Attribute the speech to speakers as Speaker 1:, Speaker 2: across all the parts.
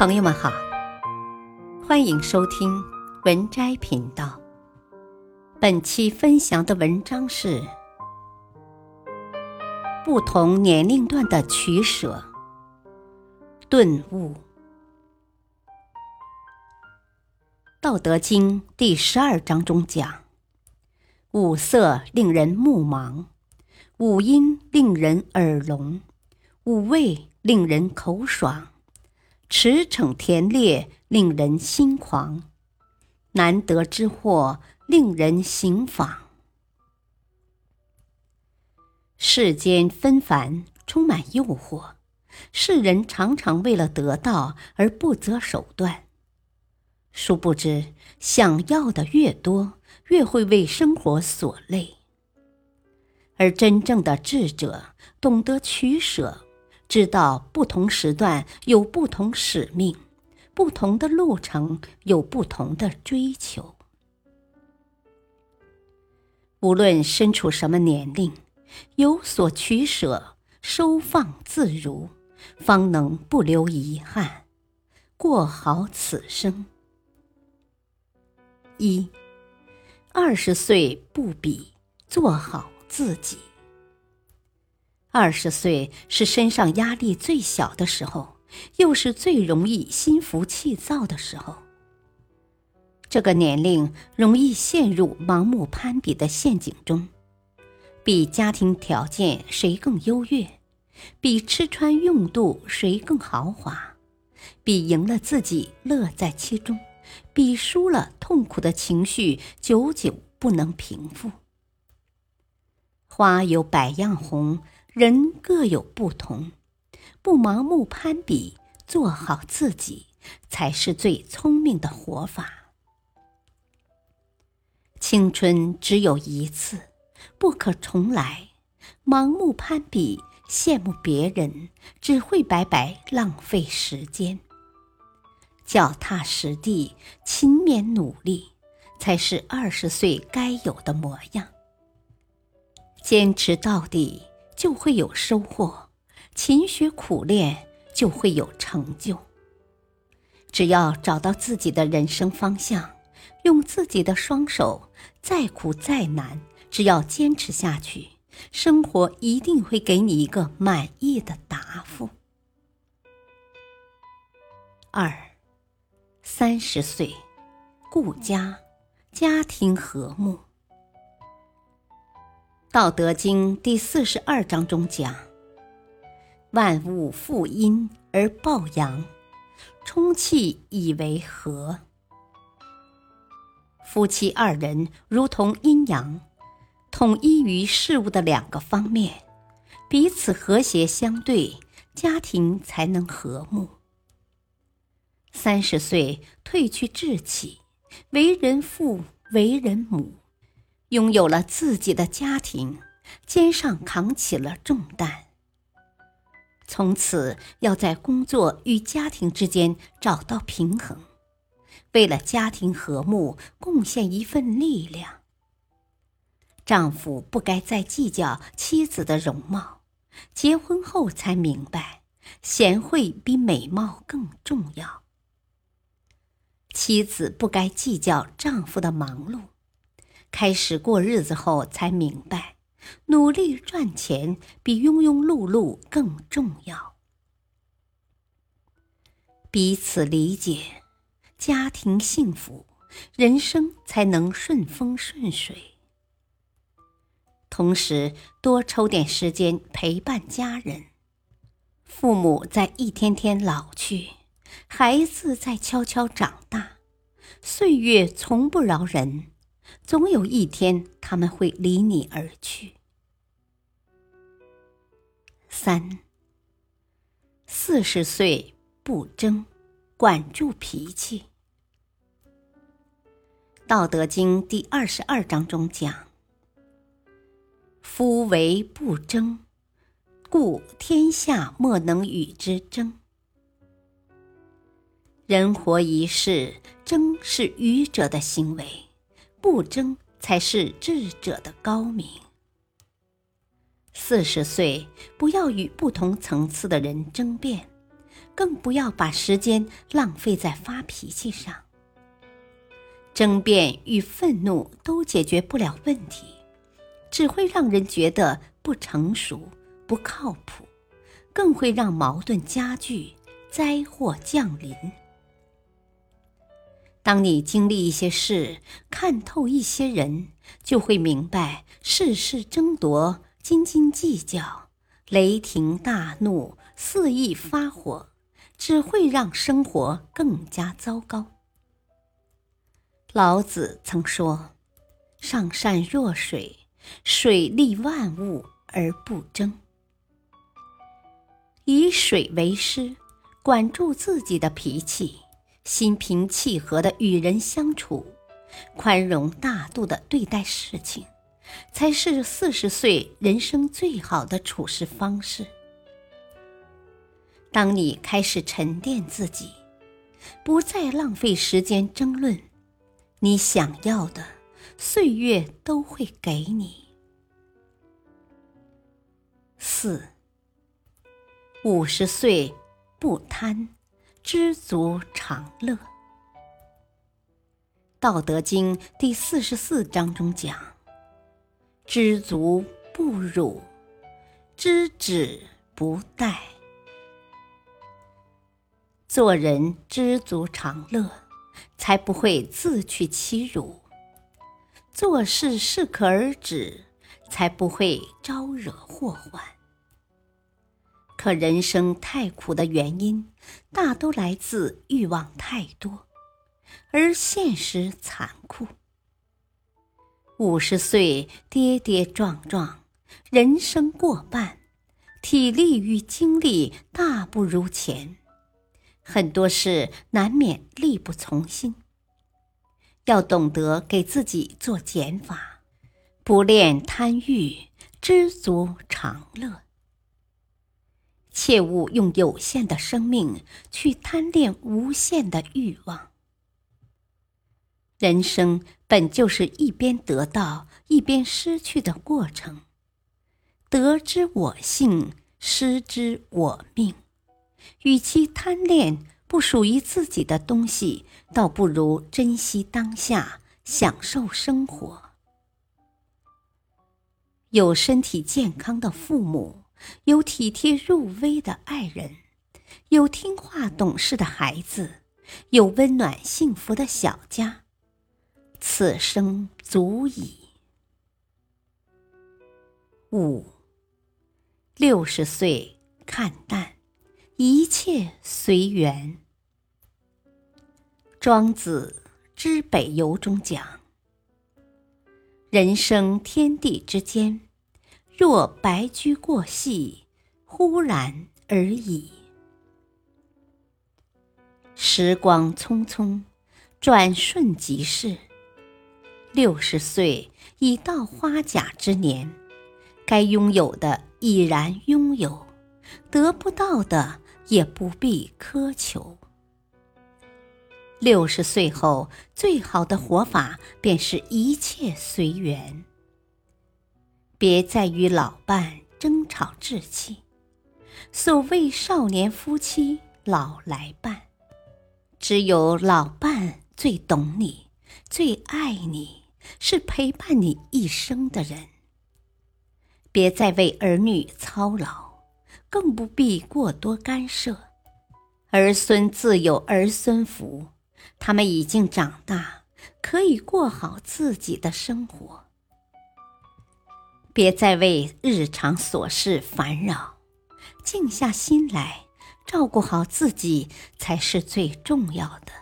Speaker 1: 朋友们好，欢迎收听文摘频道。本期分享的文章是：不同年龄段的取舍。顿悟，《道德经》第十二章中讲：五色令人目盲，五音令人耳聋，五味令人口爽。驰骋田猎，令人心狂；难得之货，令人行妨。世间纷繁，充满诱惑，世人常常为了得到而不择手段。殊不知，想要的越多，越会为生活所累。而真正的智者，懂得取舍。知道不同时段有不同使命，不同的路程有不同的追求。无论身处什么年龄，有所取舍，收放自如，方能不留遗憾，过好此生。一，二十岁不比，做好自己。二十岁是身上压力最小的时候，又是最容易心浮气躁的时候。这个年龄容易陷入盲目攀比的陷阱中，比家庭条件谁更优越，比吃穿用度谁更豪华，比赢了自己乐在其中，比输了痛苦的情绪久久不能平复。花有百样红。人各有不同，不盲目攀比，做好自己才是最聪明的活法。青春只有一次，不可重来。盲目攀比，羡慕别人，只会白白浪费时间。脚踏实地，勤勉努力，才是二十岁该有的模样。坚持到底。就会有收获，勤学苦练就会有成就。只要找到自己的人生方向，用自己的双手，再苦再难，只要坚持下去，生活一定会给你一个满意的答复。二，三十岁，顾家，家庭和睦。《道德经》第四十二章中讲：“万物负阴而抱阳，充气以为和。”夫妻二人如同阴阳，统一于事物的两个方面，彼此和谐相对，家庭才能和睦。三十岁褪去稚气，为人父，为人母。拥有了自己的家庭，肩上扛起了重担。从此要在工作与家庭之间找到平衡，为了家庭和睦贡献一份力量。丈夫不该再计较妻子的容貌，结婚后才明白，贤惠比美貌更重要。妻子不该计较丈夫的忙碌。开始过日子后，才明白，努力赚钱比庸庸碌碌更重要。彼此理解，家庭幸福，人生才能顺风顺水。同时，多抽点时间陪伴家人。父母在一天天老去，孩子在悄悄长大，岁月从不饶人。总有一天，他们会离你而去。三，四十岁不争，管住脾气。《道德经》第二十二章中讲：“夫唯不争，故天下莫能与之争。”人活一世，争是愚者的行为。不争才是智者的高明。四十岁不要与不同层次的人争辩，更不要把时间浪费在发脾气上。争辩与愤怒都解决不了问题，只会让人觉得不成熟、不靠谱，更会让矛盾加剧、灾祸降临。当你经历一些事，看透一些人，就会明白世事争夺、斤斤计较、雷霆大怒、肆意发火，只会让生活更加糟糕。老子曾说：“上善若水，水利万物而不争。以水为师，管住自己的脾气。”心平气和的与人相处，宽容大度的对待事情，才是四十岁人生最好的处事方式。当你开始沉淀自己，不再浪费时间争论，你想要的，岁月都会给你。四，五十岁不贪。知足常乐，《道德经》第四十四章中讲：“知足不辱，知止不殆。”做人知足常乐，才不会自取其辱；做事适可而止，才不会招惹祸患。可人生太苦的原因，大都来自欲望太多，而现实残酷。五十岁跌跌撞撞，人生过半，体力与精力大不如前，很多事难免力不从心。要懂得给自己做减法，不恋贪欲，知足常乐。切勿用有限的生命去贪恋无限的欲望。人生本就是一边得到一边失去的过程，得之我幸，失之我命。与其贪恋不属于自己的东西，倒不如珍惜当下，享受生活。有身体健康的父母。有体贴入微的爱人，有听话懂事的孩子，有温暖幸福的小家，此生足矣。五，六十岁看淡，一切随缘。庄子《知北游》中讲：“人生天地之间。”若白驹过隙，忽然而已。时光匆匆，转瞬即逝。六十岁已到花甲之年，该拥有的已然拥有，得不到的也不必苛求。六十岁后，最好的活法便是一切随缘。别再与老伴争吵置气。所谓少年夫妻老来伴，只有老伴最懂你，最爱你，是陪伴你一生的人。别再为儿女操劳，更不必过多干涉。儿孙自有儿孙福，他们已经长大，可以过好自己的生活。别再为日常琐事烦扰，静下心来，照顾好自己才是最重要的。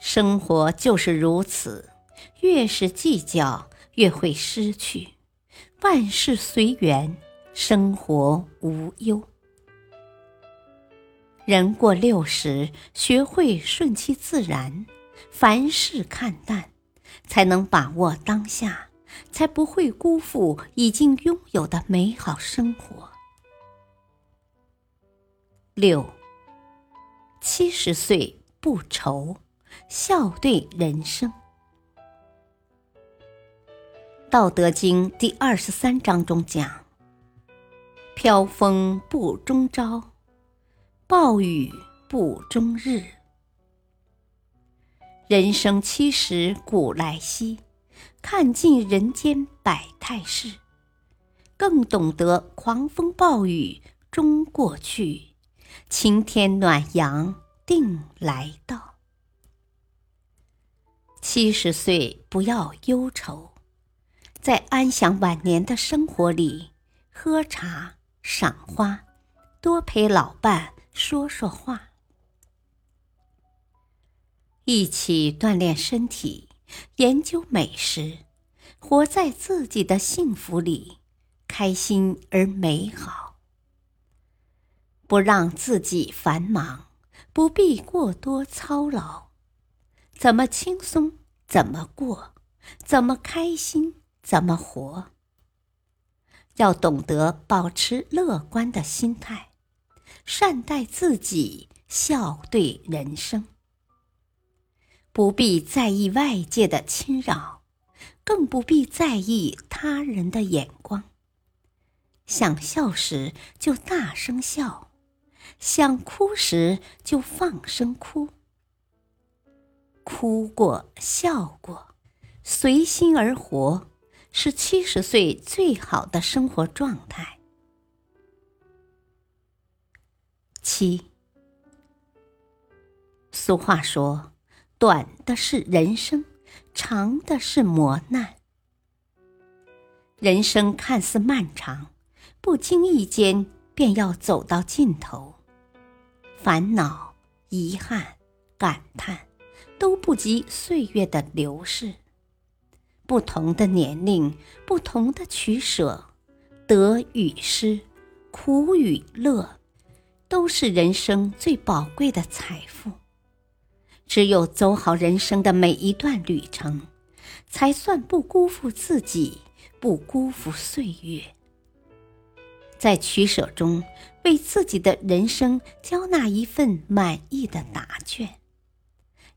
Speaker 1: 生活就是如此，越是计较，越会失去。万事随缘，生活无忧。人过六十，学会顺其自然，凡事看淡，才能把握当下。才不会辜负已经拥有的美好生活。六，七十岁不愁，笑对人生。《道德经》第二十三章中讲：“飘风不终朝，暴雨不终日。人生七十古来稀，看尽人间百态事，更懂得狂风暴雨终过去，晴天暖阳定来到。七十岁不要忧愁，在安享晚年的生活里，喝茶、赏花，多陪老伴说说话，一起锻炼身体，研究美食，活在自己的幸福里，开心而美好。不让自己繁忙，不必过多操劳。怎么轻松怎么过，怎么开心怎么活。要懂得保持乐观的心态，善待自己，笑对人生。不必在意外界的侵扰，更不必在意他人的眼光。想笑时就大声笑，想哭时就放声哭。哭过，笑过，随心而活，是七十岁最好的生活状态。七，俗话说：“短的是人生，长的是磨难。”人生看似漫长，不经意间便要走到尽头，烦恼、遗憾、感叹。都不及岁月的流逝。不同的年龄，不同的取舍，得与失，苦与乐，都是人生最宝贵的财富。只有走好人生的每一段旅程，才算不辜负自己，不辜负岁月。在取舍中，为自己的人生交纳一份满意的答卷。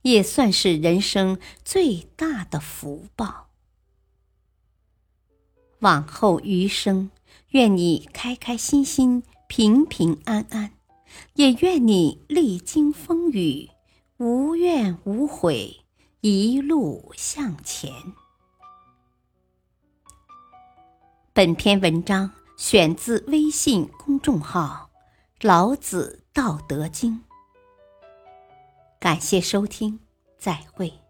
Speaker 1: 也算是人生最大的福报。往后余生，愿你开开心心、平平安安，也愿你历经风雨，无怨无悔，一路向前。本篇文章选自微信公众号《老子道德经》。感谢收听，再会。